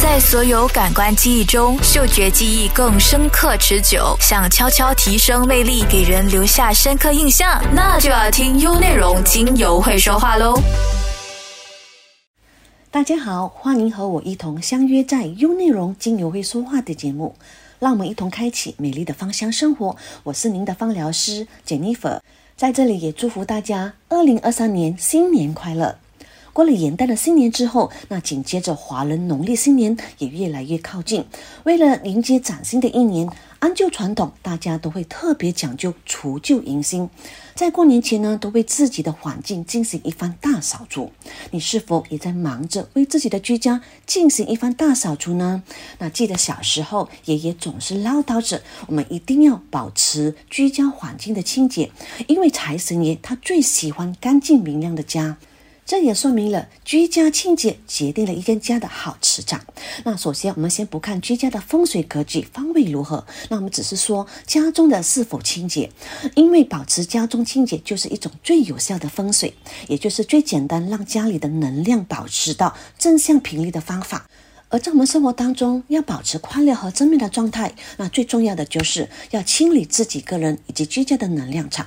在所有感官记忆中，嗅觉记忆更深刻持久。想悄悄提升魅力，给人留下深刻印象，那就要听优内容精油会说话喽。大家好，欢迎和我一同相约在优内容精油会说话的节目，让我们一同开启美丽的芳香生活。我是您的芳疗师 Jennifer，在这里也祝福大家二零二三年新年快乐。过了元旦的新年之后，那紧接着华人农历新年也越来越靠近。为了迎接崭新的一年，按旧传统，大家都会特别讲究除旧迎新。在过年前呢，都为自己的环境进行一番大扫除。你是否也在忙着为自己的居家进行一番大扫除呢？那记得小时候，爷爷总是唠叨着，我们一定要保持居家环境的清洁，因为财神爷他最喜欢干净明亮的家。这也说明了居家清洁决定了一间家的好磁场。那首先，我们先不看居家的风水格局方位如何，那我们只是说家中的是否清洁，因为保持家中清洁就是一种最有效的风水，也就是最简单让家里的能量保持到正向频率的方法。而在我们生活当中，要保持快乐和正面的状态，那最重要的就是要清理自己个人以及居家的能量场。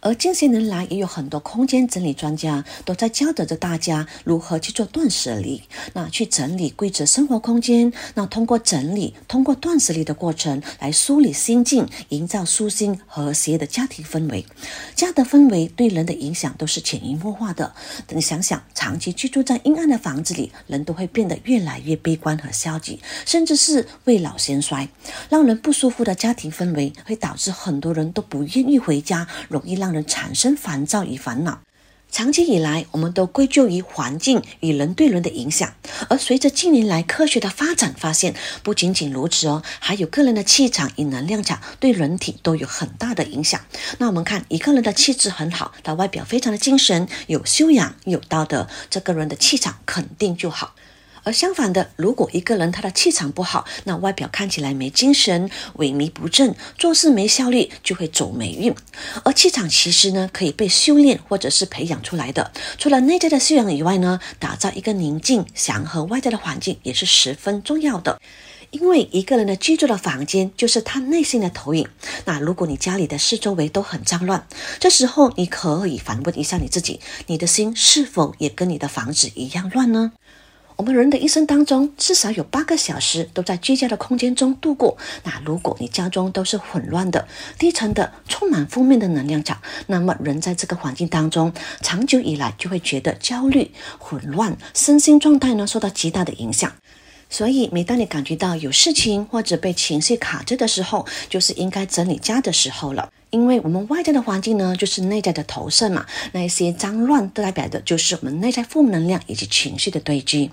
而近些年来，也有很多空间整理专家都在教导着大家如何去做断舍离，那去整理规则生活空间。那通过整理，通过断舍离的过程来梳理心境，营造舒心和谐的家庭氛围。家的氛围对人的影响都是潜移默化的。你想想，长期居住在阴暗的房子里，人都会变得越来越悲观和消极，甚至是未老先衰。让人不舒服的家庭氛围，会导致很多人都不愿意回家，容易让。产生烦躁与烦恼，长期以来，我们都归咎于环境与人对人的影响。而随着近年来科学的发展，发现不仅仅如此哦，还有个人的气场与能量场对人体都有很大的影响。那我们看一个人的气质很好，他外表非常的精神，有修养，有道德，这个人的气场肯定就好。而相反的，如果一个人他的气场不好，那外表看起来没精神、萎靡不振，做事没效率，就会走霉运。而气场其实呢，可以被修炼或者是培养出来的。除了内在的修养以外呢，打造一个宁静、祥和外在的环境也是十分重要的。因为一个人的居住的房间就是他内心的投影。那如果你家里的四周围都很脏乱，这时候你可以反问一下你自己：你的心是否也跟你的房子一样乱呢？我们人的一生当中，至少有八个小时都在居家的空间中度过。那如果你家中都是混乱的、低沉的、充满负面的能量场，那么人在这个环境当中，长久以来就会觉得焦虑、混乱，身心状态呢受到极大的影响。所以，每当你感觉到有事情或者被情绪卡着的时候，就是应该整理家的时候了。因为我们外在的环境呢，就是内在的投射嘛。那一些脏乱都，代表的就是我们内在负能量以及情绪的堆积。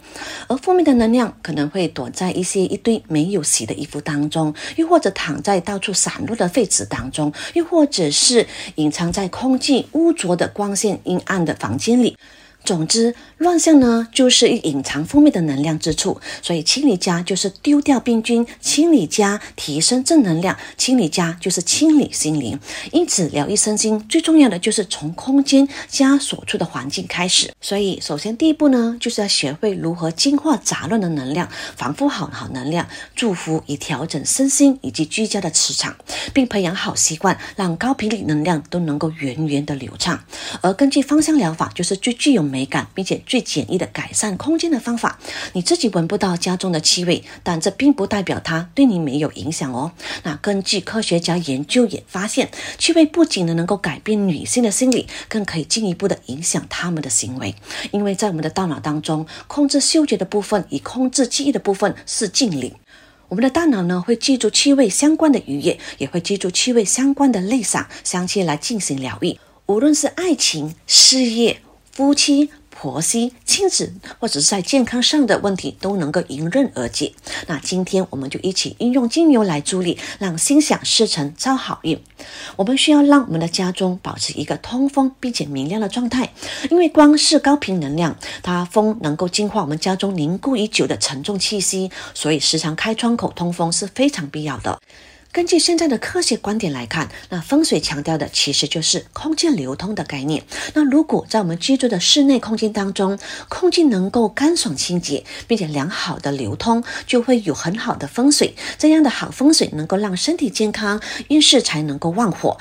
而负面的能量可能会躲在一些一堆没有洗的衣服当中，又或者躺在到处散落的废纸当中，又或者是隐藏在空气污浊的光线阴暗的房间里。总之，乱象呢，就是隐藏负面的能量之处。所以，清理家就是丢掉病菌，清理家提升正能量，清理家就是清理心灵。因此，疗愈身心最重要的就是从空间家所处的环境开始。所以，首先第一步呢，就是要学会如何净化杂乱的能量，防护好好能量，祝福以调整身心以及居家的磁场，并培养好习惯，让高频率能量都能够源源的流畅。而根据芳香疗法，就是最具有美感，并且最简易的改善空间的方法。你自己闻不到家中的气味，但这并不代表它对你没有影响哦。那根据科学家研究也发现，气味不仅呢能够改变女性的心理，更可以进一步的影响她们的行为。因为在我们的大脑当中，控制嗅觉的部分与控制记忆的部分是近邻。我们的大脑呢会记住气味相关的愉悦，也会记住气味相关的泪洒香气来进行疗愈。无论是爱情、事业。夫妻、婆媳、亲子，或者是在健康上的问题，都能够迎刃而解。那今天我们就一起运用精油来助力，让心想事成，招好运。我们需要让我们的家中保持一个通风并且明亮的状态，因为光是高频能量，它风能够净化我们家中凝固已久的沉重气息，所以时常开窗口通风是非常必要的。根据现在的科学观点来看，那风水强调的其实就是空间流通的概念。那如果在我们居住的室内空间当中，空气能够干爽清洁，并且良好的流通，就会有很好的风水。这样的好风水能够让身体健康，运势才能够旺火。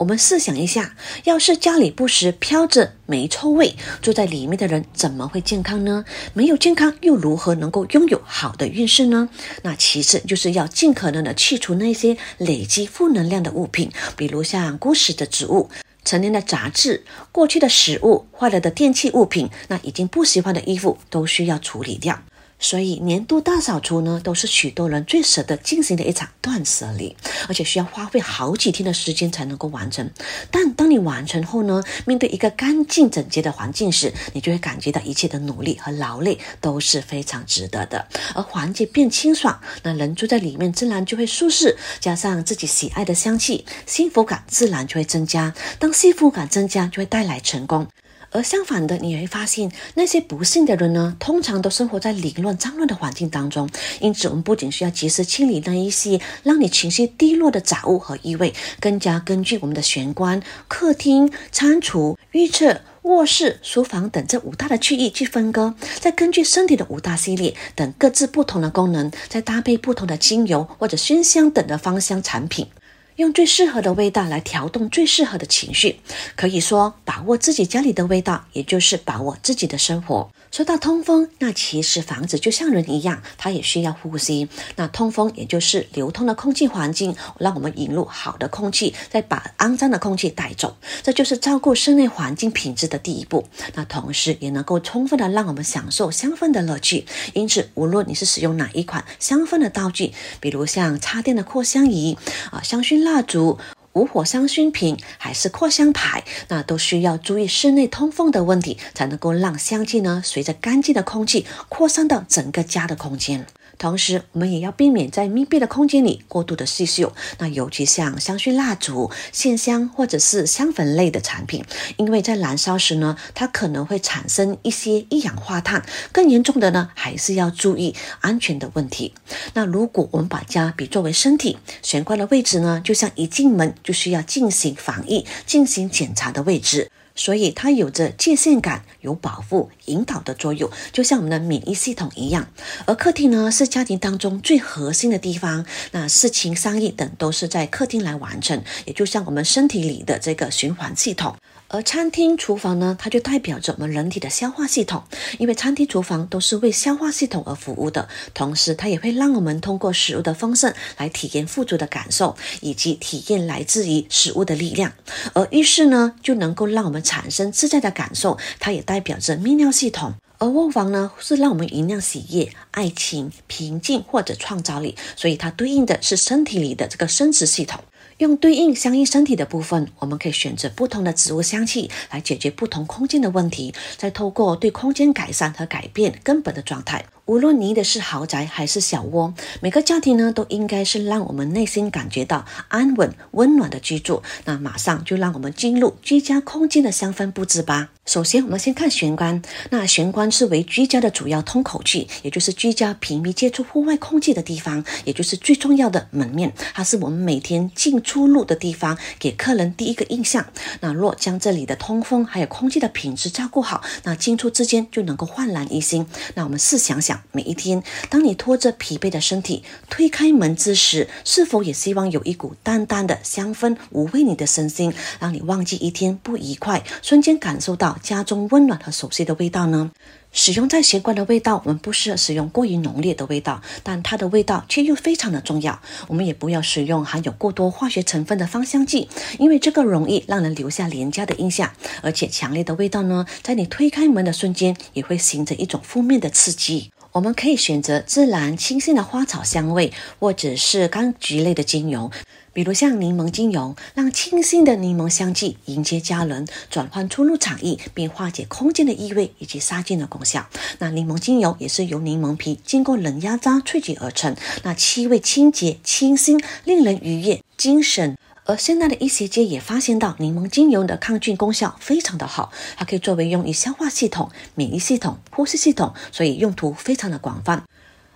我们试想一下，要是家里不时飘着霉臭味，住在里面的人怎么会健康呢？没有健康，又如何能够拥有好的运势呢？那其次就是要尽可能的去除那些累积负能量的物品，比如像过时的植物、陈年的杂志、过去的食物、坏了的电器物品，那已经不喜欢的衣服都需要处理掉。所以年度大扫除呢，都是许多人最舍得进行的一场断舍离，而且需要花费好几天的时间才能够完成。但当你完成后呢，面对一个干净整洁的环境时，你就会感觉到一切的努力和劳累都是非常值得的。而环境变清爽，那人住在里面自然就会舒适，加上自己喜爱的香气，幸福感自然就会增加。当幸福感增加，就会带来成功。而相反的，你会发现那些不幸的人呢，通常都生活在凌乱、脏乱的环境当中。因此，我们不仅需要及时清理那一些让你情绪低落的杂物和异味，更加根据我们的玄关、客厅、餐厨、浴室、卧室、书房等这五大的区域去分割，再根据身体的五大系列等各自不同的功能，再搭配不同的精油或者熏香等的芳香产品。用最适合的味道来调动最适合的情绪，可以说把握自己家里的味道，也就是把握自己的生活。说到通风，那其实房子就像人一样，它也需要呼吸。那通风也就是流通的空气环境，让我们引入好的空气，再把肮脏的空气带走。这就是照顾室内环境品质的第一步。那同时也能够充分的让我们享受香氛的乐趣。因此，无论你是使用哪一款香氛的道具，比如像插电的扩香仪啊，香薰蜡烛。无火香薰瓶还是扩香牌，那都需要注意室内通风的问题，才能够让香气呢随着干净的空气扩散到整个家的空间。同时，我们也要避免在密闭的空间里过度的吸嗅。那尤其像香薰蜡烛、线香或者是香粉类的产品，因为在燃烧时呢，它可能会产生一些一氧化碳。更严重的呢，还是要注意安全的问题。那如果我们把家比作为身体，玄关的位置呢，就像一进门就需要进行防疫、进行检查的位置。所以它有着界限感、有保护、引导的作用，就像我们的免疫系统一样。而客厅呢，是家庭当中最核心的地方，那事情、商议等都是在客厅来完成，也就像我们身体里的这个循环系统。而餐厅厨房呢，它就代表着我们人体的消化系统，因为餐厅厨房都是为消化系统而服务的，同时它也会让我们通过食物的丰盛来体验富足的感受，以及体验来自于食物的力量。而浴室呢，就能够让我们产生自在的感受，它也代表着泌尿系统。而卧房呢，是让我们酝酿喜悦、爱情、平静或者创造力，所以它对应的是身体里的这个生殖系统。用对应相应身体的部分，我们可以选择不同的植物香气来解决不同空间的问题，再透过对空间改善和改变根本的状态。无论你的是豪宅还是小窝，每个家庭呢都应该是让我们内心感觉到安稳、温暖的居住。那马上就让我们进入居家空间的香氛布置吧。首先，我们先看玄关。那玄关是为居家的主要通口器，也就是居家频密接触户外空气的地方，也就是最重要的门面。它是我们每天进出入的地方，给客人第一个印象。那若将这里的通风还有空气的品质照顾好，那进出之间就能够焕然一新。那我们试想想。每一天，当你拖着疲惫的身体推开门之时，是否也希望有一股淡淡的香氛抚慰你的身心，让你忘记一天不愉快，瞬间感受到家中温暖和熟悉的味道呢？使用在玄关的味道，我们不适合使用过于浓烈的味道，但它的味道却又非常的重要。我们也不要使用含有过多化学成分的芳香剂，因为这个容易让人留下廉价的印象。而且强烈的味道呢，在你推开门的瞬间，也会形成一种负面的刺激。我们可以选择自然清新的花草香味，或者是柑橘类的精油，比如像柠檬精油，让清新的柠檬香气迎接家人，转换出入场域，并化解空间的异味以及杀菌的功效。那柠檬精油也是由柠檬皮经过冷压榨萃取而成，那气味清洁、清新，令人愉悦、精神。而现在的医学界也发现到柠檬精油的抗菌功效非常的好，它可以作为用于消化系统、免疫系统、呼吸系统，所以用途非常的广泛。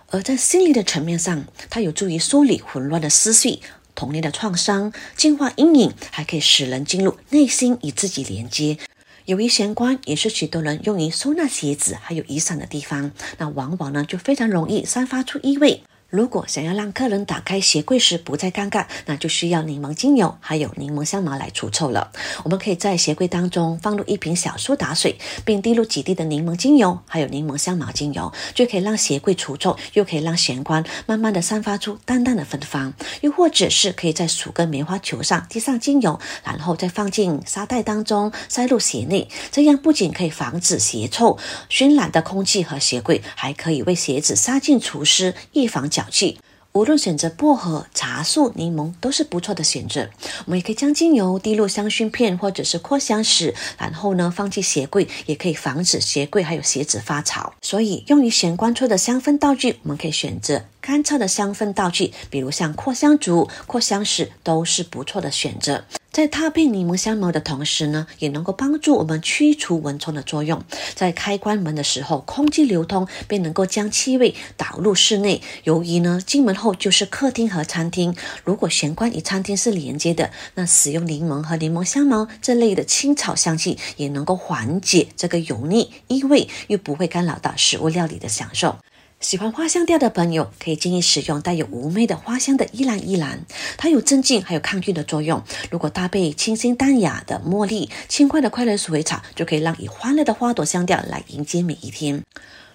而在心理的层面上，它有助于梳理混乱的思绪。童年的创伤，净化阴影，还可以使人进入内心与自己连接。由于玄关也是许多人用于收纳鞋子还有雨伞的地方，那往往呢就非常容易散发出异味。如果想要让客人打开鞋柜时不再尴尬，那就需要柠檬精油还有柠檬香茅来除臭了。我们可以在鞋柜当中放入一瓶小苏打水，并滴入几滴的柠檬精油，还有柠檬香茅精油，就可以让鞋柜除臭，又可以让玄关慢慢的散发出淡淡的芬芳。又或者是可以在数根棉花球上滴上精油，然后再放进沙袋当中塞入鞋内，这样不仅可以防止鞋臭熏染的空气和鞋柜，还可以为鞋子杀菌除湿，预防脚。气，无论选择薄荷、茶树、柠檬都是不错的选择。我们也可以将精油滴入香薰片或者是扩香石，然后呢放进鞋柜，也可以防止鞋柜还有鞋子发潮。所以用于玄关处的香氛道具，我们可以选择干燥的香氛道具，比如像扩香烛、扩香石都是不错的选择。在搭配柠檬香茅的同时呢，也能够帮助我们驱除蚊虫的作用。在开关门的时候，空气流通，便能够将气味导入室内。由于呢，进门后就是客厅和餐厅，如果玄关与餐厅是连接的，那使用柠檬和柠檬香茅这类的青草香气，也能够缓解这个油腻异味，又不会干扰到食物料理的享受。喜欢花香调的朋友，可以建议使用带有妩媚的花香的依兰依兰，它有镇静还有抗菌的作用。如果搭配清新淡雅的茉莉、轻快的快乐鼠尾草，就可以让以欢乐的花朵香调来迎接每一天。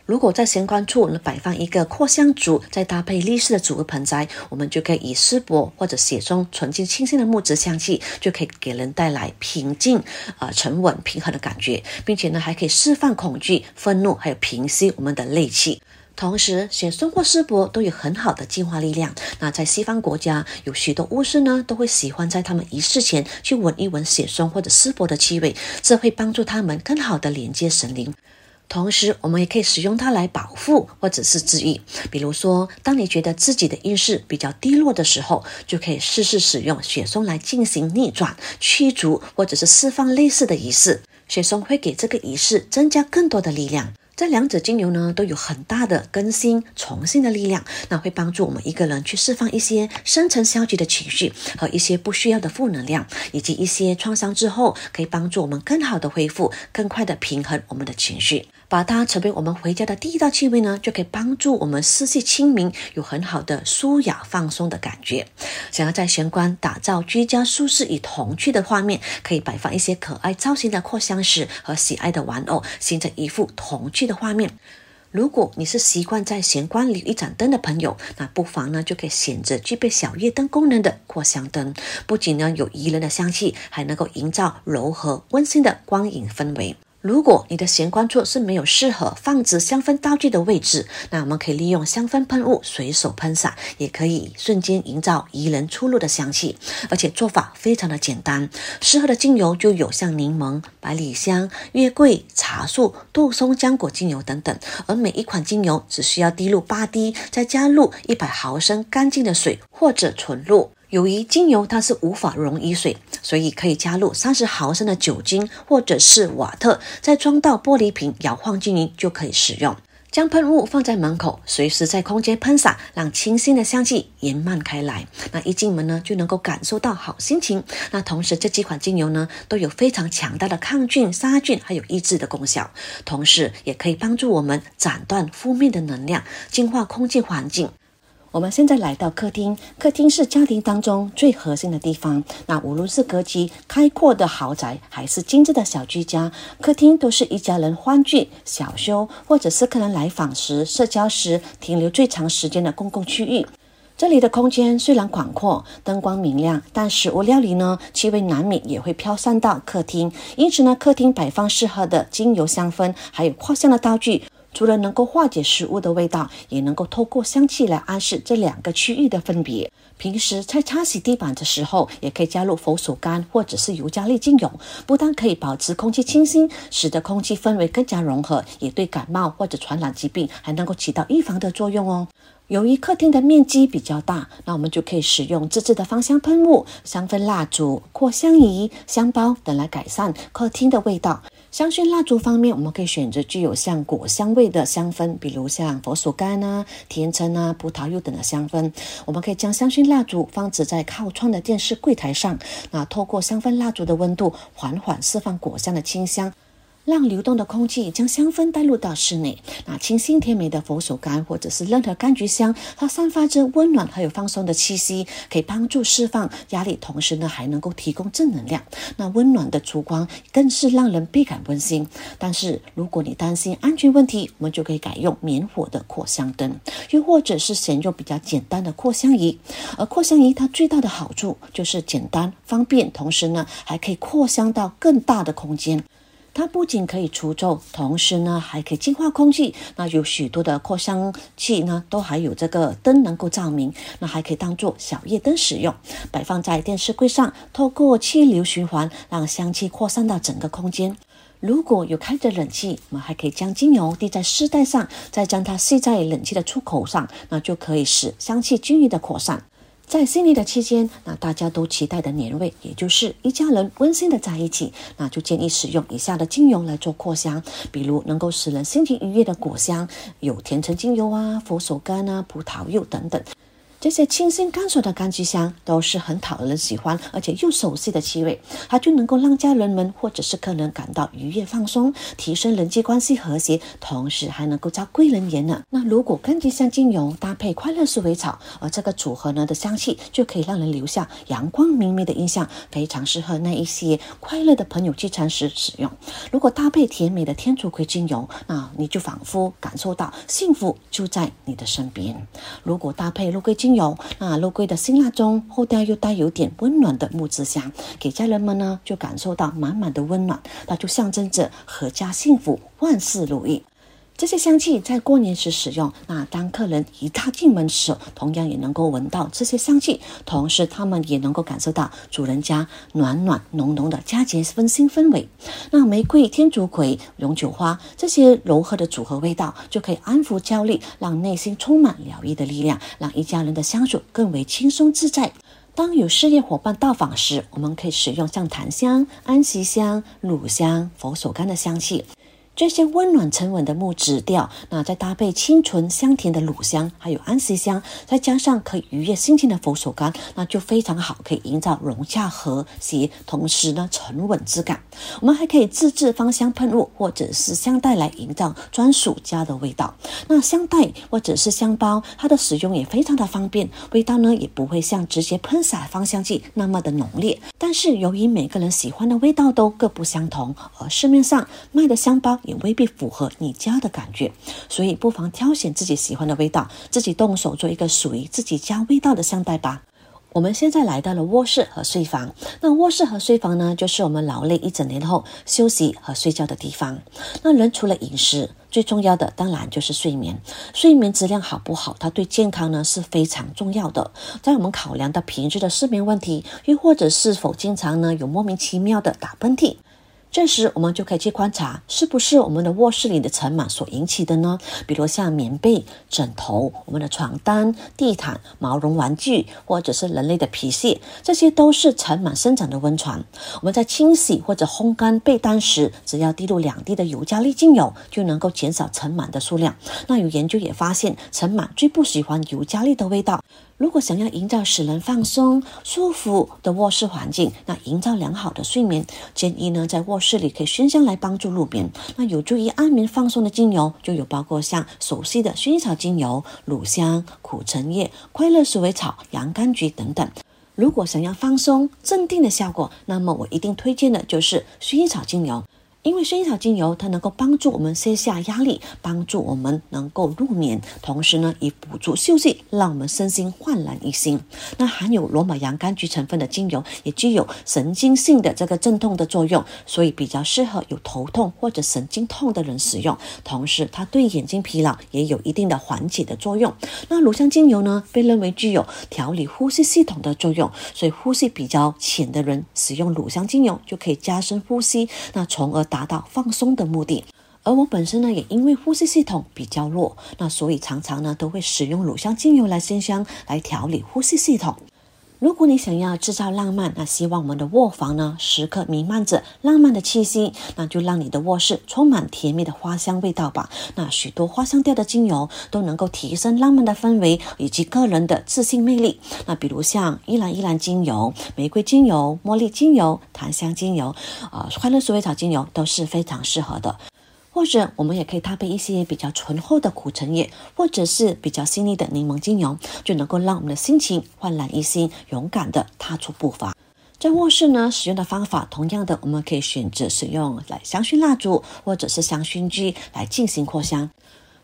如果在玄关处呢摆放一个扩香烛，再搭配立式的植物盆栽，我们就可以以丝柏或者雪松纯净清新的木质香气，就可以给人带来平静、啊沉稳、平衡的感觉，并且呢还可以释放恐惧、愤怒，还有平息我们的戾气。同时，雪松或丝柏都有很好的净化力量。那在西方国家，有许多巫师呢，都会喜欢在他们仪式前去闻一闻雪松或者丝柏的气味，这会帮助他们更好的连接神灵。同时，我们也可以使用它来保护或者是治愈。比如说，当你觉得自己的运势比较低落的时候，就可以试试使用雪松来进行逆转、驱逐或者是释放类似的仪式。雪松会给这个仪式增加更多的力量。这两者精油呢，都有很大的更新、重新的力量，那会帮助我们一个人去释放一些深层消极的情绪和一些不需要的负能量，以及一些创伤之后，可以帮助我们更好的恢复，更快的平衡我们的情绪。把它成为我们回家的第一道气味呢，就可以帮助我们思绪清明，有很好的舒雅放松的感觉。想要在玄关打造居家舒适与童趣的画面，可以摆放一些可爱造型的扩香石和喜爱的玩偶，形成一幅童趣的画面。如果你是习惯在玄关里一盏灯的朋友，那不妨呢就可以选择具备小夜灯功能的扩香灯，不仅呢有宜人的香气，还能够营造柔和温馨的光影氛围。如果你的玄关处是没有适合放置香氛道具的位置，那我们可以利用香氛喷雾随手喷洒，也可以瞬间营造宜人出入的香气。而且做法非常的简单，适合的精油就有像柠檬、百里香、月桂、茶树、杜松浆果精油等等。而每一款精油只需要滴入八滴，再加入一百毫升干净的水或者纯露。由于精油它是无法溶于水，所以可以加入三十毫升的酒精或者是瓦特，再装到玻璃瓶，摇晃均匀就可以使用。将喷雾放在门口，随时在空间喷洒，让清新的香气延漫开来。那一进门呢，就能够感受到好心情。那同时这几款精油呢，都有非常强大的抗菌、杀菌还有抑制的功效，同时也可以帮助我们斩断负面的能量，净化空气环境。我们现在来到客厅，客厅是家庭当中最核心的地方。那无论是格局开阔的豪宅，还是精致的小居家，客厅都是一家人欢聚、小休，或者是客人来访时、社交时停留最长时间的公共区域。这里的空间虽然广阔，灯光明亮，但食物料理呢，气味难免也会飘散到客厅。因此呢，客厅摆放适合的精油香氛，还有扩香的道具。除了能够化解食物的味道，也能够透过香气来暗示这两个区域的分别。平时在擦洗地板的时候，也可以加入佛手柑或者是尤加利精油，不但可以保持空气清新，使得空气氛围更加融合，也对感冒或者传染疾病还能够起到预防的作用哦。由于客厅的面积比较大，那我们就可以使用自制的芳香喷雾、香氛蜡烛、扩香仪、香包等来改善客厅的味道。香薰蜡烛方面，我们可以选择具有像果香味的香氛，比如像佛手柑啊、甜橙啊、葡萄柚等的香氛。我们可以将香薰蜡烛放置在靠窗的电视柜台上，那透过香氛蜡烛的温度，缓缓释放果香的清香。让流动的空气将香氛带入到室内。那清新甜美的佛手柑或者是任何柑橘香，它散发着温暖还有放松的气息，可以帮助释放压力，同时呢还能够提供正能量。那温暖的烛光更是让人倍感温馨。但是如果你担心安全问题，我们就可以改用免火的扩香灯，又或者是选用比较简单的扩香仪。而扩香仪它最大的好处就是简单方便，同时呢还可以扩香到更大的空间。它不仅可以除臭，同时呢还可以净化空气。那有许多的扩香器呢，都还有这个灯能够照明，那还可以当做小夜灯使用，摆放在电视柜上，透过气流循环，让香气扩散到整个空间。如果有开着冷气，我们还可以将精油滴在丝带上，再将它吸在冷气的出口上，那就可以使香气均匀的扩散。在新年的期间，那大家都期待的年味，也就是一家人温馨的在一起，那就建议使用以下的精油来做扩香，比如能够使人心情愉悦的果香，有甜橙精油啊、佛手柑啊、葡萄柚等等。这些清新干爽的柑橘香都是很讨人喜欢，而且又熟悉的气味，它就能够让家人们或者是客人感到愉悦放松，提升人际关系和谐，同时还能够招贵人缘呢。那如果柑橘香精油搭配快乐鼠尾草，而这个组合呢的香气就可以让人留下阳光明媚的印象，非常适合那一些快乐的朋友聚餐时使用。如果搭配甜美的天竺葵精油，那你就仿佛感受到幸福就在你的身边。如果搭配肉桂精，有那肉桂的辛辣中，后调又带有点温暖的木质香，给家人们呢就感受到满满的温暖，那就象征着阖家幸福，万事如意。这些香气在过年时使用，那当客人一踏进门时，同样也能够闻到这些香气，同时他们也能够感受到主人家暖暖浓浓的佳节温馨氛围。那玫瑰、天竺葵、永久花这些柔和的组合味道，就可以安抚焦虑，让内心充满疗愈的力量，让一家人的相处更为轻松自在。当有事业伙伴到访时，我们可以使用像檀香、安息香、乳香、佛手柑的香气。这些温暖沉稳的木质调，那再搭配清纯香甜的乳香，还有安息香，再加上可以愉悦心情的佛手柑，那就非常好，可以营造融洽和谐，同时呢沉稳质感。我们还可以自制芳香喷雾或者是香袋来营造专属家的味道。那香袋或者是香包，它的使用也非常的方便，味道呢也不会像直接喷洒芳香剂那么的浓烈。但是由于每个人喜欢的味道都各不相同，而市面上卖的香包。也未必符合你家的感觉，所以不妨挑选自己喜欢的味道，自己动手做一个属于自己家味道的香袋吧。我们现在来到了卧室和睡房，那卧室和睡房呢，就是我们劳累一整年后休息和睡觉的地方。那人除了饮食，最重要的当然就是睡眠。睡眠质量好不好，它对健康呢是非常重要的。在我们考量到平日的失眠问题，又或者是否经常呢有莫名其妙的打喷嚏。这时，我们就可以去观察，是不是我们的卧室里的尘螨所引起的呢？比如像棉被、枕头、我们的床单、地毯、毛绒玩具，或者是人类的皮屑，这些都是尘螨生长的温床。我们在清洗或者烘干被单时，只要滴入两滴的尤加利精油，就能够减少尘螨的数量。那有研究也发现，尘螨最不喜欢尤加利的味道。如果想要营造使人放松、舒服的卧室环境，那营造良好的睡眠，建议呢在卧室里可以熏香来帮助入眠。那有助于安眠放松的精油就有包括像熟悉的薰衣草精油、乳香、苦橙叶、快乐鼠尾草、洋甘菊等等。如果想要放松、镇定的效果，那么我一定推荐的就是薰衣草精油。因为薰衣草精油，它能够帮助我们卸下压力，帮助我们能够入眠，同时呢，以辅助休息，让我们身心焕然一新。那含有罗马洋甘菊成分的精油，也具有神经性的这个镇痛的作用，所以比较适合有头痛或者神经痛的人使用。同时，它对眼睛疲劳也有一定的缓解的作用。那乳香精油呢，被认为具有调理呼吸系统的作用，所以呼吸比较浅的人使用乳香精油就可以加深呼吸，那从而。达到放松的目的，而我本身呢，也因为呼吸系统比较弱，那所以常常呢都会使用乳香精油来熏香，来调理呼吸系统。如果你想要制造浪漫，那希望我们的卧房呢时刻弥漫着浪漫的气息，那就让你的卧室充满甜蜜的花香味道吧。那许多花香调的精油都能够提升浪漫的氛围以及个人的自信魅力。那比如像依兰依兰精油、玫瑰精油、茉莉精油、檀香精油，啊，快乐鼠尾草精油都是非常适合的。或者我们也可以搭配一些比较醇厚的苦橙叶，或者是比较细腻的柠檬精油，就能够让我们的心情焕然一新，勇敢的踏出步伐。在卧室呢，使用的方法同样的，我们可以选择使用来香薰蜡烛，或者是香薰机来进行扩香。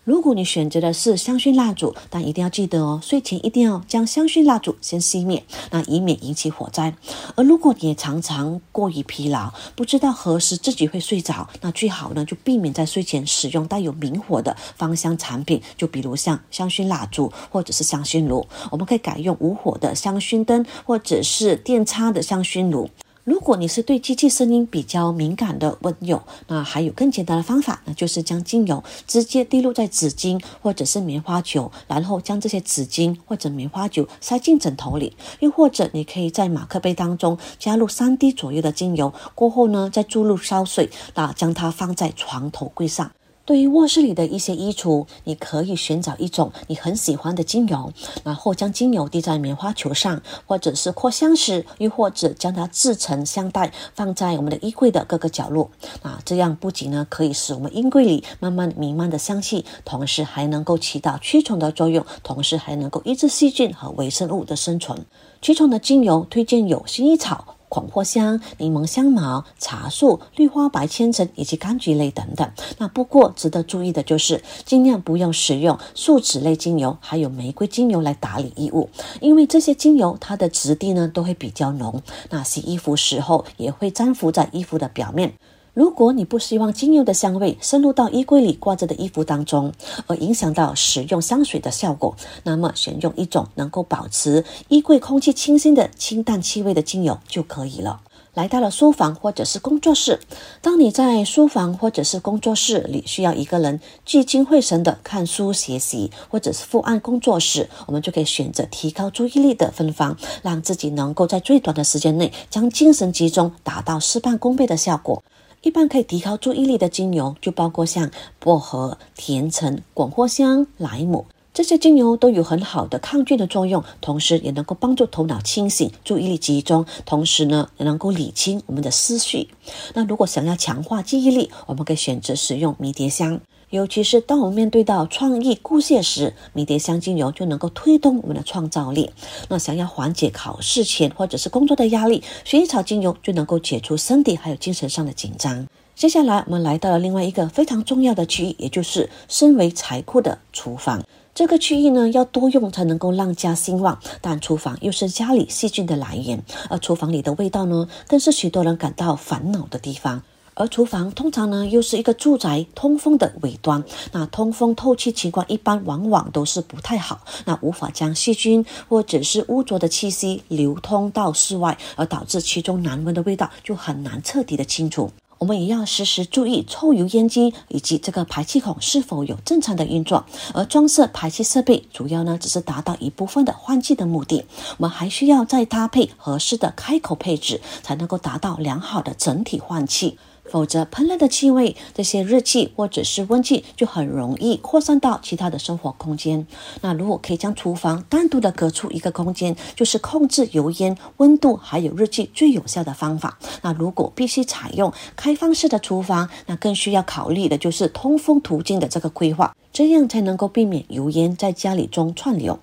如果你选择的是香薰蜡烛，但一定要记得哦，睡前一定要将香薰蜡烛先熄灭，那以免引起火灾。而如果你常常过于疲劳，不知道何时自己会睡着，那最好呢就避免在睡前使用带有明火的芳香产品，就比如像香薰蜡烛或者是香薰炉，我们可以改用无火的香薰灯或者是电插的香薰炉。如果你是对机器声音比较敏感的温友，那还有更简单的方法，那就是将精油直接滴入在纸巾或者是棉花球，然后将这些纸巾或者棉花球塞进枕头里，又或者你可以在马克杯当中加入三滴左右的精油，过后呢再注入烧水，那将它放在床头柜上。对于卧室里的一些衣橱，你可以寻找一种你很喜欢的精油，然后将精油滴在棉花球上，或者是扩香时，又或者将它制成香袋，放在我们的衣柜的各个角落。啊，这样不仅呢可以使我们衣柜里慢慢弥漫的香气，同时还能够起到驱虫的作用，同时还能够抑制细菌和微生物的生存。驱虫的精油推荐有薰衣草。广藿香、柠檬香茅、茶树、绿花白千层以及柑橘类等等。那不过值得注意的就是，尽量不用使用树脂类精油，还有玫瑰精油来打理衣物，因为这些精油它的质地呢都会比较浓。那洗衣服时候也会粘附在衣服的表面。如果你不希望精油的香味渗入到衣柜里挂着的衣服当中，而影响到使用香水的效果，那么选用一种能够保持衣柜空气清新的清淡气味的精油就可以了。来到了书房或者是工作室，当你在书房或者是工作室里需要一个人聚精会神的看书学习，或者是伏案工作时，我们就可以选择提高注意力的芬芳，让自己能够在最短的时间内将精神集中，达到事半功倍的效果。一般可以提高注意力的精油就包括像薄荷、甜橙、广藿香、莱姆这些精油都有很好的抗菌的作用，同时也能够帮助头脑清醒、注意力集中，同时呢也能够理清我们的思绪。那如果想要强化记忆力，我们可以选择使用迷迭香。尤其是当我们面对到创意固谢时，迷迭香精油就能够推动我们的创造力。那想要缓解考试前或者是工作的压力，薰衣草精油就能够解除身体还有精神上的紧张。接下来，我们来到了另外一个非常重要的区域，也就是身为财库的厨房。这个区域呢，要多用才能够让家兴旺，但厨房又是家里细菌的来源，而厨房里的味道呢，更是许多人感到烦恼的地方。而厨房通常呢，又是一个住宅通风的尾端，那通风透气情况一般往往都是不太好，那无法将细菌或者是污浊的气息流通到室外，而导致其中难闻的味道就很难彻底的清除。我们也要时时注意抽油烟机以及这个排气孔是否有正常的运作，而装设排气设备主要呢只是达到一部分的换气的目的，我们还需要再搭配合适的开口配置，才能够达到良好的整体换气。否则，喷了的气味、这些热气或者是温气就很容易扩散到其他的生活空间。那如果可以将厨房单独的隔出一个空间，就是控制油烟、温度还有热气最有效的方法。那如果必须采用开放式的厨房，那更需要考虑的就是通风途径的这个规划，这样才能够避免油烟在家里中串流。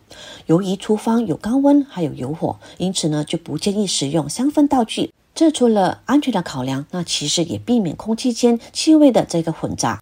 由于厨房有高温还有油火，因此呢就不建议使用香氛道具。这除了安全的考量，那其实也避免空气间气味的这个混杂。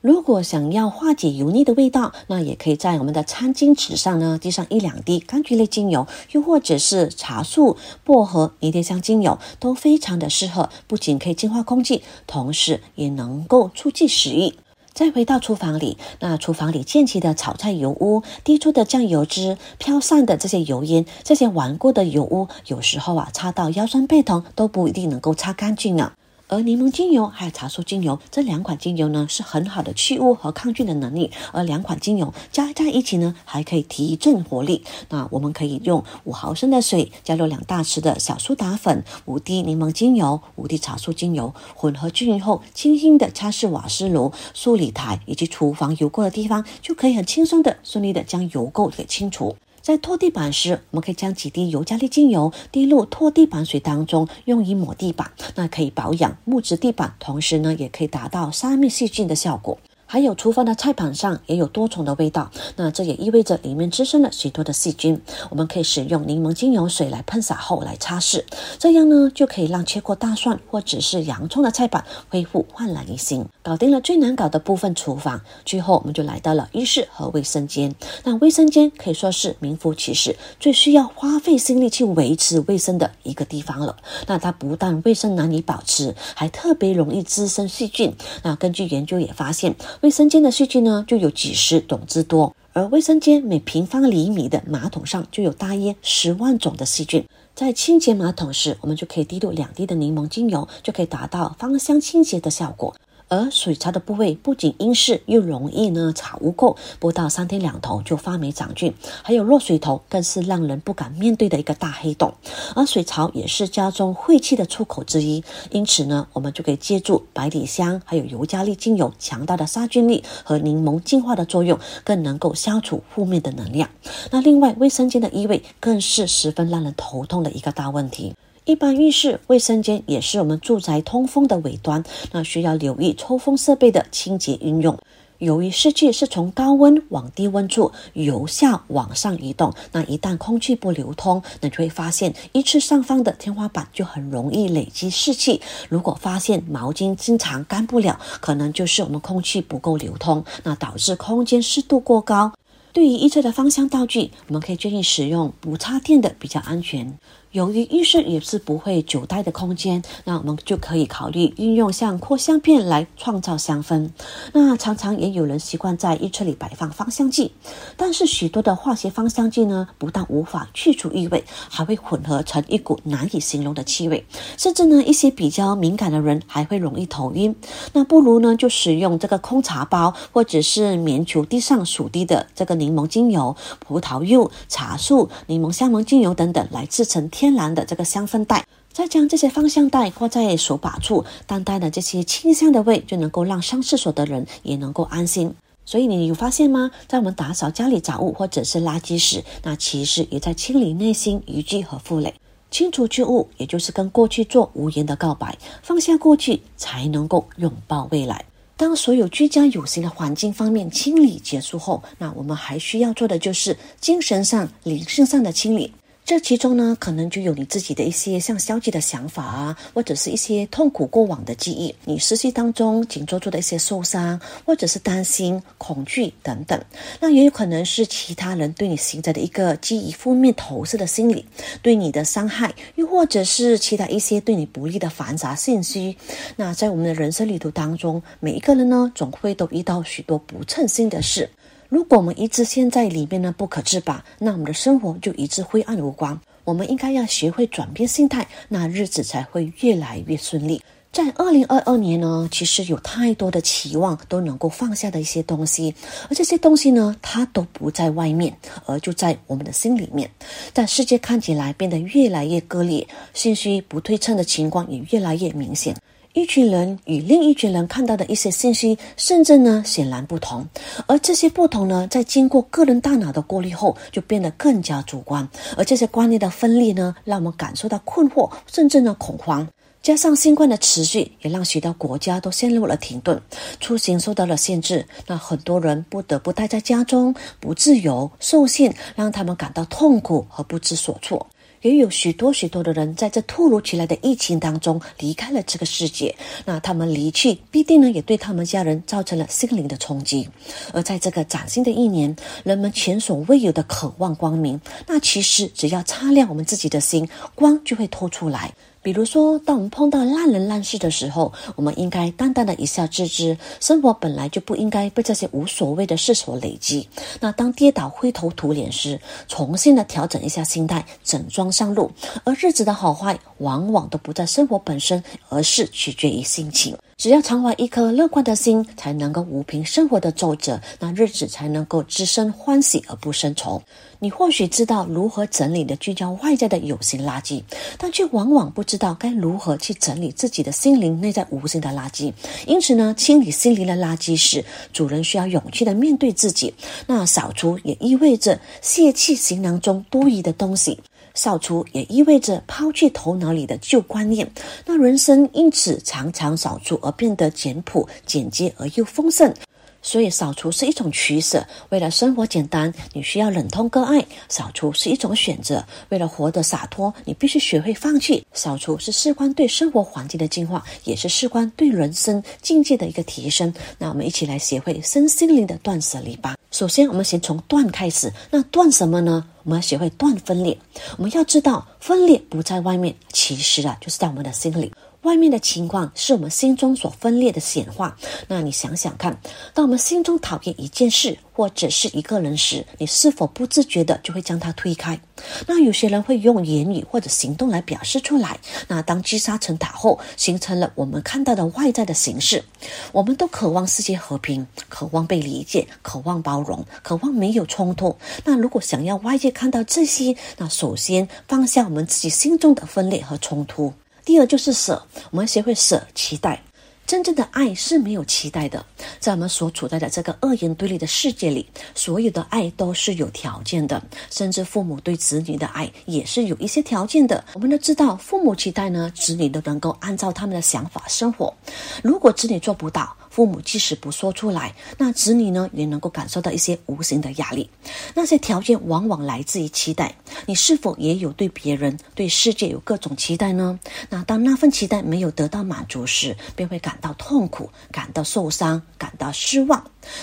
如果想要化解油腻的味道，那也可以在我们的餐巾纸上呢滴上一两滴柑橘类精油，又或者是茶树、薄荷、迷迭香精油，都非常的适合。不仅可以净化空气，同时也能够促进食欲。再回到厨房里，那厨房里溅起的炒菜油污、滴出的酱油汁、飘散的这些油烟、这些顽固的油污，有时候啊，擦到腰酸背痛都不一定能够擦干净呢。而柠檬精油还有茶树精油这两款精油呢，是很好的去污和抗菌的能力。而两款精油加在一起呢，还可以提振活力。那我们可以用五毫升的水，加入两大匙的小苏打粉，五滴柠檬精油，五滴茶树精油，混合均匀后，轻轻的擦拭瓦斯炉、梳理台以及厨房油垢的地方，就可以很轻松的、顺利的将油垢给清除。在拖地板时，我们可以将几滴尤加利精油滴入拖地板水当中，用于抹地板，那可以保养木质地板，同时呢，也可以达到杀灭细菌的效果。还有厨房的菜板上也有多重的味道，那这也意味着里面滋生了许多的细菌。我们可以使用柠檬精油水来喷洒后来擦拭，这样呢就可以让切过大蒜或者是洋葱的菜板恢复焕然一新。搞定了最难搞的部分厨房，最后我们就来到了浴室和卫生间。那卫生间可以说是名副其实最需要花费心力去维持卫生的一个地方了。那它不但卫生难以保持，还特别容易滋生细菌。那根据研究也发现。卫生间的细菌呢，就有几十种之多，而卫生间每平方厘米的马桶上就有大约十万种的细菌。在清洁马桶时，我们就可以滴入两滴的柠檬精油，就可以达到芳香清洁的效果。而水槽的部位不仅阴湿，又容易呢草污垢，不到三天两头就发霉长菌，还有落水头，更是让人不敢面对的一个大黑洞。而水槽也是家中晦气的出口之一，因此呢，我们就可以借助百里香还有尤加利精油强大的杀菌力和柠檬净化的作用，更能够消除负面的能量。那另外，卫生间的异味更是十分让人头痛的一个大问题。一般浴室、卫生间也是我们住宅通风的尾端，那需要留意抽风设备的清洁运用。由于湿气是从高温往低温处由下往上移动，那一旦空气不流通，那就会发现浴室上方的天花板就很容易累积湿气。如果发现毛巾经常干不了，可能就是我们空气不够流通，那导致空间湿度过高。对于浴室的芳香道具，我们可以建议使用不插电的，比较安全。由于浴室也是不会久待的空间，那我们就可以考虑运用像扩香片来创造香氛。那常常也有人习惯在浴室里摆放芳香剂，但是许多的化学芳香剂呢，不但无法去除异味，还会混合成一股难以形容的气味，甚至呢，一些比较敏感的人还会容易头晕。那不如呢，就使用这个空茶包，或者是棉球滴上数滴的这个柠檬精油、葡萄柚、茶树、柠檬香檬精油等等来制成。天然的这个香氛袋，再将这些芳香袋挂在手把处，淡淡的这些清香的味就能够让上厕所的人也能够安心。所以你有发现吗？在我们打扫家里杂物或者是垃圾时，那其实也在清理内心余悸和负累。清除旧物，也就是跟过去做无言的告白，放下过去，才能够拥抱未来。当所有居家有形的环境方面清理结束后，那我们还需要做的就是精神上、灵性上的清理。这其中呢，可能就有你自己的一些像消极的想法啊，或者是一些痛苦过往的记忆，你实习当中紧抓住的一些受伤，或者是担心、恐惧等等。那也有可能是其他人对你形成的一个基于负面投射的心理，对你的伤害，又或者是其他一些对你不利的繁杂信息。那在我们的人生旅途当中，每一个人呢，总会都遇到许多不称心的事。如果我们一直陷在里面呢不可自拔，那我们的生活就一直灰暗无光。我们应该要学会转变心态，那日子才会越来越顺利。在二零二二年呢，其实有太多的期望都能够放下的一些东西，而这些东西呢，它都不在外面，而就在我们的心里面。但世界看起来变得越来越割裂，信息不对称的情况也越来越明显。一群人与另一群人看到的一些信息，甚至呢显然不同，而这些不同呢，在经过个人大脑的过滤后，就变得更加主观。而这些观念的分裂呢，让我们感受到困惑，甚至呢恐慌。加上新冠的持续，也让许多国家都陷入了停顿，出行受到了限制。那很多人不得不待在家中，不自由、受限，让他们感到痛苦和不知所措。也有许多许多的人在这突如其来的疫情当中离开了这个世界，那他们离去必定呢也对他们家人造成了心灵的冲击。而在这个崭新的一年，人们前所未有的渴望光明，那其实只要擦亮我们自己的心，光就会透出来。比如说，当我们碰到烂人烂事的时候，我们应该淡淡的一笑置之。生活本来就不应该被这些无所谓的事所累积。那当跌倒灰头土脸时，重新的调整一下心态，整装上路。而日子的好坏，往往都不在生活本身，而是取决于心情。只要常怀一颗乐观的心，才能够抚平生活的皱褶，那日子才能够滋生欢喜而不生愁。你或许知道如何整理的聚焦外在的有形垃圾，但却往往不知道该如何去整理自己的心灵内在无形的垃圾。因此呢，清理心灵的垃圾时，主人需要勇气的面对自己。那扫除也意味着泄弃行囊中多余的东西。扫除也意味着抛弃头脑里的旧观念，那人生因此常常扫除而变得简朴、简洁而又丰盛。所以，扫除是一种取舍。为了生活简单，你需要忍痛割爱；扫除是一种选择。为了活得洒脱，你必须学会放弃。扫除是事关对生活环境的净化，也是事关对人生境界的一个提升。那我们一起来学会身心灵的断舍离吧。首先，我们先从断开始。那断什么呢？我们要学会断分裂。我们要知道，分裂不在外面，其实啊，就是在我们的心里。外面的情况是我们心中所分裂的显化。那你想想看，当我们心中讨厌一件事或者是一个人时，你是否不自觉的就会将它推开？那有些人会用言语或者行动来表示出来。那当积沙成塔后，形成了我们看到的外在的形式。我们都渴望世界和平，渴望被理解，渴望包容，渴望没有冲突。那如果想要外界看到这些，那首先放下我们自己心中的分裂和冲突。第二就是舍，我们学会舍期待。真正的爱是没有期待的，在我们所处在的这个二元对立的世界里，所有的爱都是有条件的，甚至父母对子女的爱也是有一些条件的。我们都知道，父母期待呢，子女都能够按照他们的想法生活。如果子女做不到，父母即使不说出来，那子女呢也能够感受到一些无形的压力。那些条件往往来自于期待。你是否也有对别人、对世界有各种期待呢？那当那份期待没有得到满足时，便会感到痛苦、感到受伤、感到失望。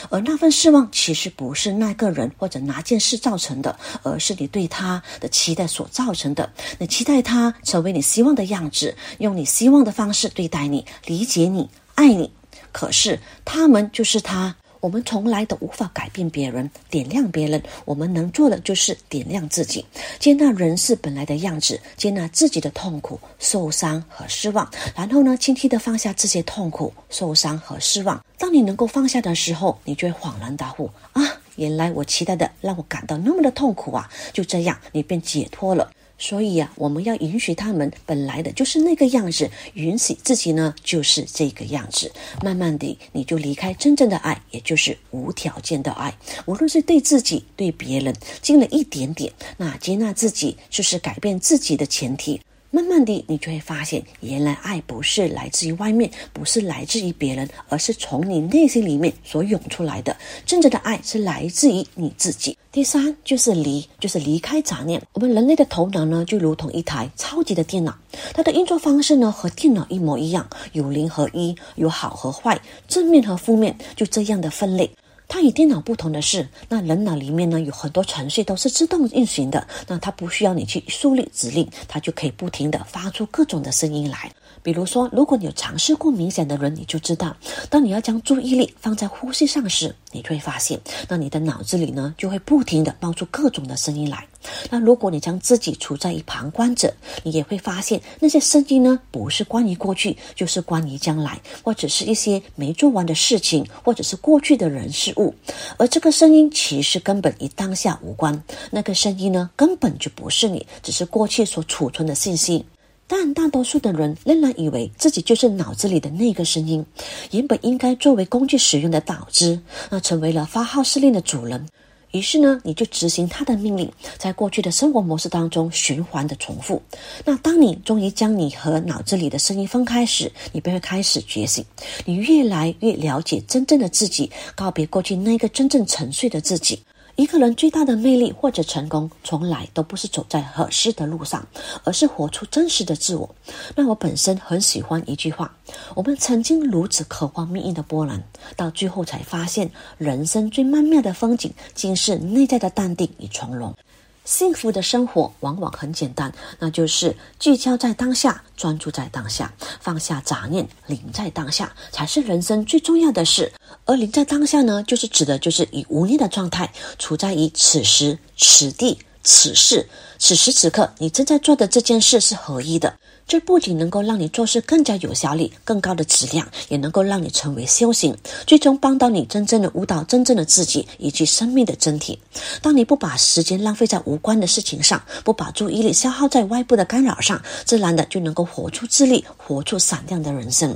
而那份失望其实不是那个人或者哪件事造成的，而是你对他的期待所造成的。你期待他成为你希望的样子，用你希望的方式对待你、理解你、爱你。可是他们就是他，我们从来都无法改变别人、点亮别人。我们能做的就是点亮自己，接纳人是本来的样子，接纳自己的痛苦、受伤和失望。然后呢，轻轻的放下这些痛苦、受伤和失望。当你能够放下的时候，你就会恍然大悟啊！原来我期待的让我感到那么的痛苦啊！就这样，你便解脱了。所以呀，我们要允许他们本来的就是那个样子，允许自己呢就是这个样子。慢慢的，你就离开真正的爱，也就是无条件的爱。无论是对自己、对别人，尽了一点点，那接纳自己就是改变自己的前提。慢慢的，你就会发现，原来爱不是来自于外面，不是来自于别人，而是从你内心里面所涌出来的。真正的爱是来自于你自己。第三就是离，就是离开杂念。我们人类的头脑呢，就如同一台超级的电脑，它的运作方式呢和电脑一模一样，有零和一，有好和坏，正面和负面，就这样的分类。它与电脑不同的是，那人脑里面呢有很多程序都是自动运行的，那它不需要你去树立指令，它就可以不停的发出各种的声音来。比如说，如果你有尝试过冥想的人，你就知道，当你要将注意力放在呼吸上时，你会发现，那你的脑子里呢就会不停的冒出各种的声音来。那如果你将自己处在一旁观者，你也会发现那些声音呢，不是关于过去，就是关于将来，或者是一些没做完的事情，或者是过去的人事物。而这个声音其实根本与当下无关，那个声音呢，根本就不是你，只是过去所储存的信息。但大多数的人仍然以为自己就是脑子里的那个声音，原本应该作为工具使用的导子，那成为了发号施令的主人。于是呢，你就执行他的命令，在过去的生活模式当中循环的重复。那当你终于将你和脑子里的声音分开时，你便会开始觉醒，你越来越了解真正的自己，告别过去那个真正沉睡的自己。一个人最大的魅力或者成功，从来都不是走在合适的路上，而是活出真实的自我。那我本身很喜欢一句话：我们曾经如此渴望命运的波澜，到最后才发现，人生最曼妙的风景，竟是内在的淡定与从容。幸福的生活往往很简单，那就是聚焦在当下，专注在当下，放下杂念，临在当下，才是人生最重要的事。而临在当下呢，就是指的就是以无念的状态，处在于此时此地。此事，此时此刻，你正在做的这件事是合一的。这不仅能够让你做事更加有效率、更高的质量，也能够让你成为修行，最终帮到你真正的舞蹈、真正的自己以及生命的真体。当你不把时间浪费在无关的事情上，不把注意力消耗在外部的干扰上，自然的就能够活出自律，活出闪亮的人生。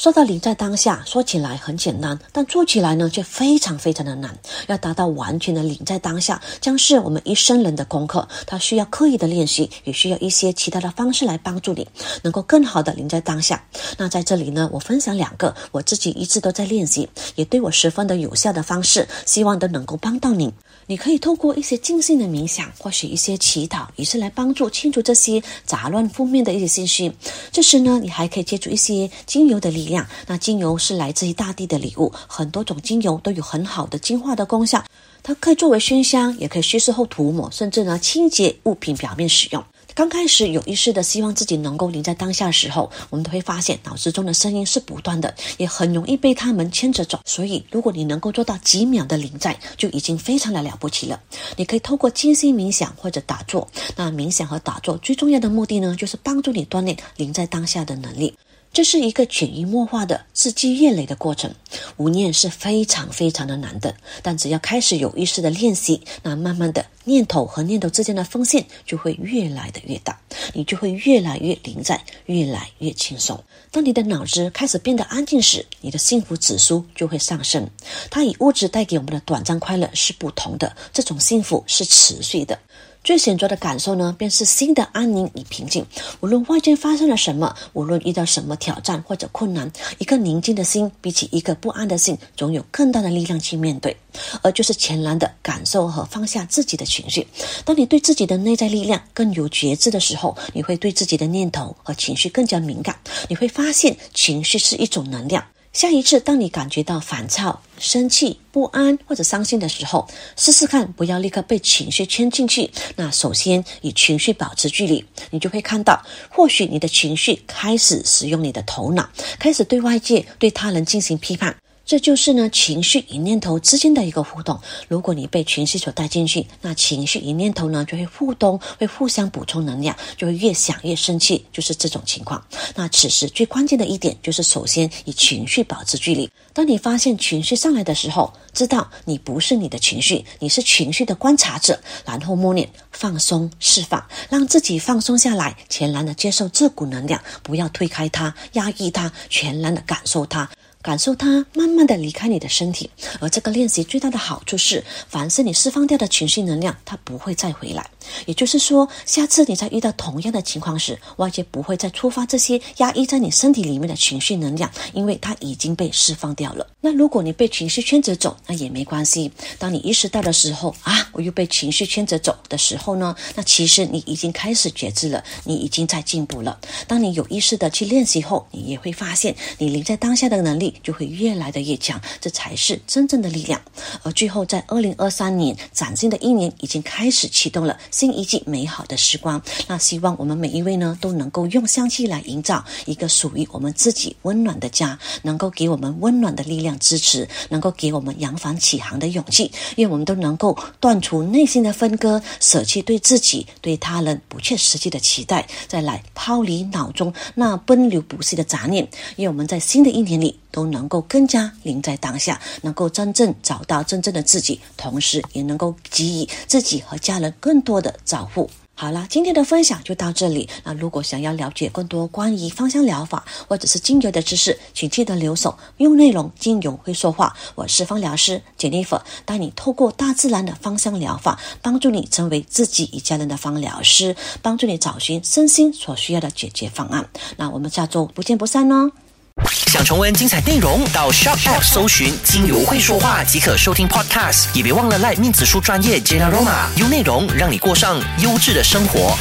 说到临在当下，说起来很简单，但做起来呢却非常非常的难。要达到完全的临在当下，将是我们一生人的功课。它需要刻意的练习，也需要一些其他的方式来帮助你，能够更好的临在当下。那在这里呢，我分享两个我自己一直都在练习，也对我十分的有效的方式，希望都能够帮到你。你可以透过一些静心的冥想，或许一些祈祷，也是来帮助清除这些杂乱负面的一些信息。这时呢，你还可以借助一些精油的力量。那精油是来自于大地的礼物，很多种精油都有很好的净化的功效。它可以作为熏香，也可以稀释后涂抹，甚至呢清洁物品表面使用。刚开始有意识的希望自己能够临在当下的时候，我们都会发现脑子中的声音是不断的，也很容易被他们牵着走。所以，如果你能够做到几秒的临在，就已经非常的了不起了。你可以透过静心冥想或者打坐。那冥想和打坐最重要的目的呢，就是帮助你锻炼临在当下的能力。这是一个潜移默化的日积月累的过程，无念是非常非常的难的。但只要开始有意识的练习，那慢慢的念头和念头之间的风线就会越来的越大，你就会越来越临在，越来越轻松。当你的脑子开始变得安静时，你的幸福指数就会上升。它与物质带给我们的短暂快乐是不同的，这种幸福是持续的。最显著的感受呢，便是心的安宁与平静。无论外界发生了什么，无论遇到什么挑战或者困难，一个宁静的心，比起一个不安的心，总有更大的力量去面对。而就是全然的感受和放下自己的情绪。当你对自己的内在力量更有觉知的时候，你会对自己的念头和情绪更加敏感。你会发现，情绪是一种能量。下一次，当你感觉到烦躁、生气、不安或者伤心的时候，试试看，不要立刻被情绪牵进去。那首先与情绪保持距离，你就会看到，或许你的情绪开始使用你的头脑，开始对外界、对他人进行批判。这就是呢，情绪与念头之间的一个互动。如果你被情绪所带进去，那情绪与念头呢就会互动，会互相补充能量，就会越想越生气，就是这种情况。那此时最关键的一点就是，首先与情绪保持距离。当你发现情绪上来的时候，知道你不是你的情绪，你是情绪的观察者，然后默念放松、释放，让自己放松下来，全然的接受这股能量，不要推开它、压抑它，全然的感受它。感受它慢慢的离开你的身体，而这个练习最大的好处是，凡是你释放掉的情绪能量，它不会再回来。也就是说，下次你在遇到同样的情况时，外界不会再触发这些压抑在你身体里面的情绪能量，因为它已经被释放掉了。那如果你被情绪牵着走，那也没关系。当你意识到的时候啊，我又被情绪牵着走的时候呢，那其实你已经开始觉知了，你已经在进步了。当你有意识的去练习后，你也会发现，你临在当下的能力。就会越来的越强，这才是真正的力量。而最后，在二零二三年崭新的一年已经开始启动了新一季美好的时光。那希望我们每一位呢都能够用香气来营造一个属于我们自己温暖的家，能够给我们温暖的力量支持，能够给我们扬帆起航的勇气。愿我们都能够断除内心的分割，舍弃对自己、对他人不切实际的期待，再来抛离脑中那奔流不息的杂念。愿我们在新的一年里。都能够更加临在当下，能够真正找到真正的自己，同时也能够给予自己和家人更多的照顾。好了，今天的分享就到这里。那如果想要了解更多关于芳香疗法或者是精油的知识，请记得留守用内容，精油会说话。我是芳疗师 Jennifer，带你透过大自然的芳香疗法，帮助你成为自己与家人的芳疗师，帮助你找寻身心所需要的解决方案。那我们下周不见不散哦。想重温精彩内容，到 Shop App 搜寻“精油会说话”即可收听 Podcast。也别忘了赖面子书专业 Jenna Roma，用内容让你过上优质的生活。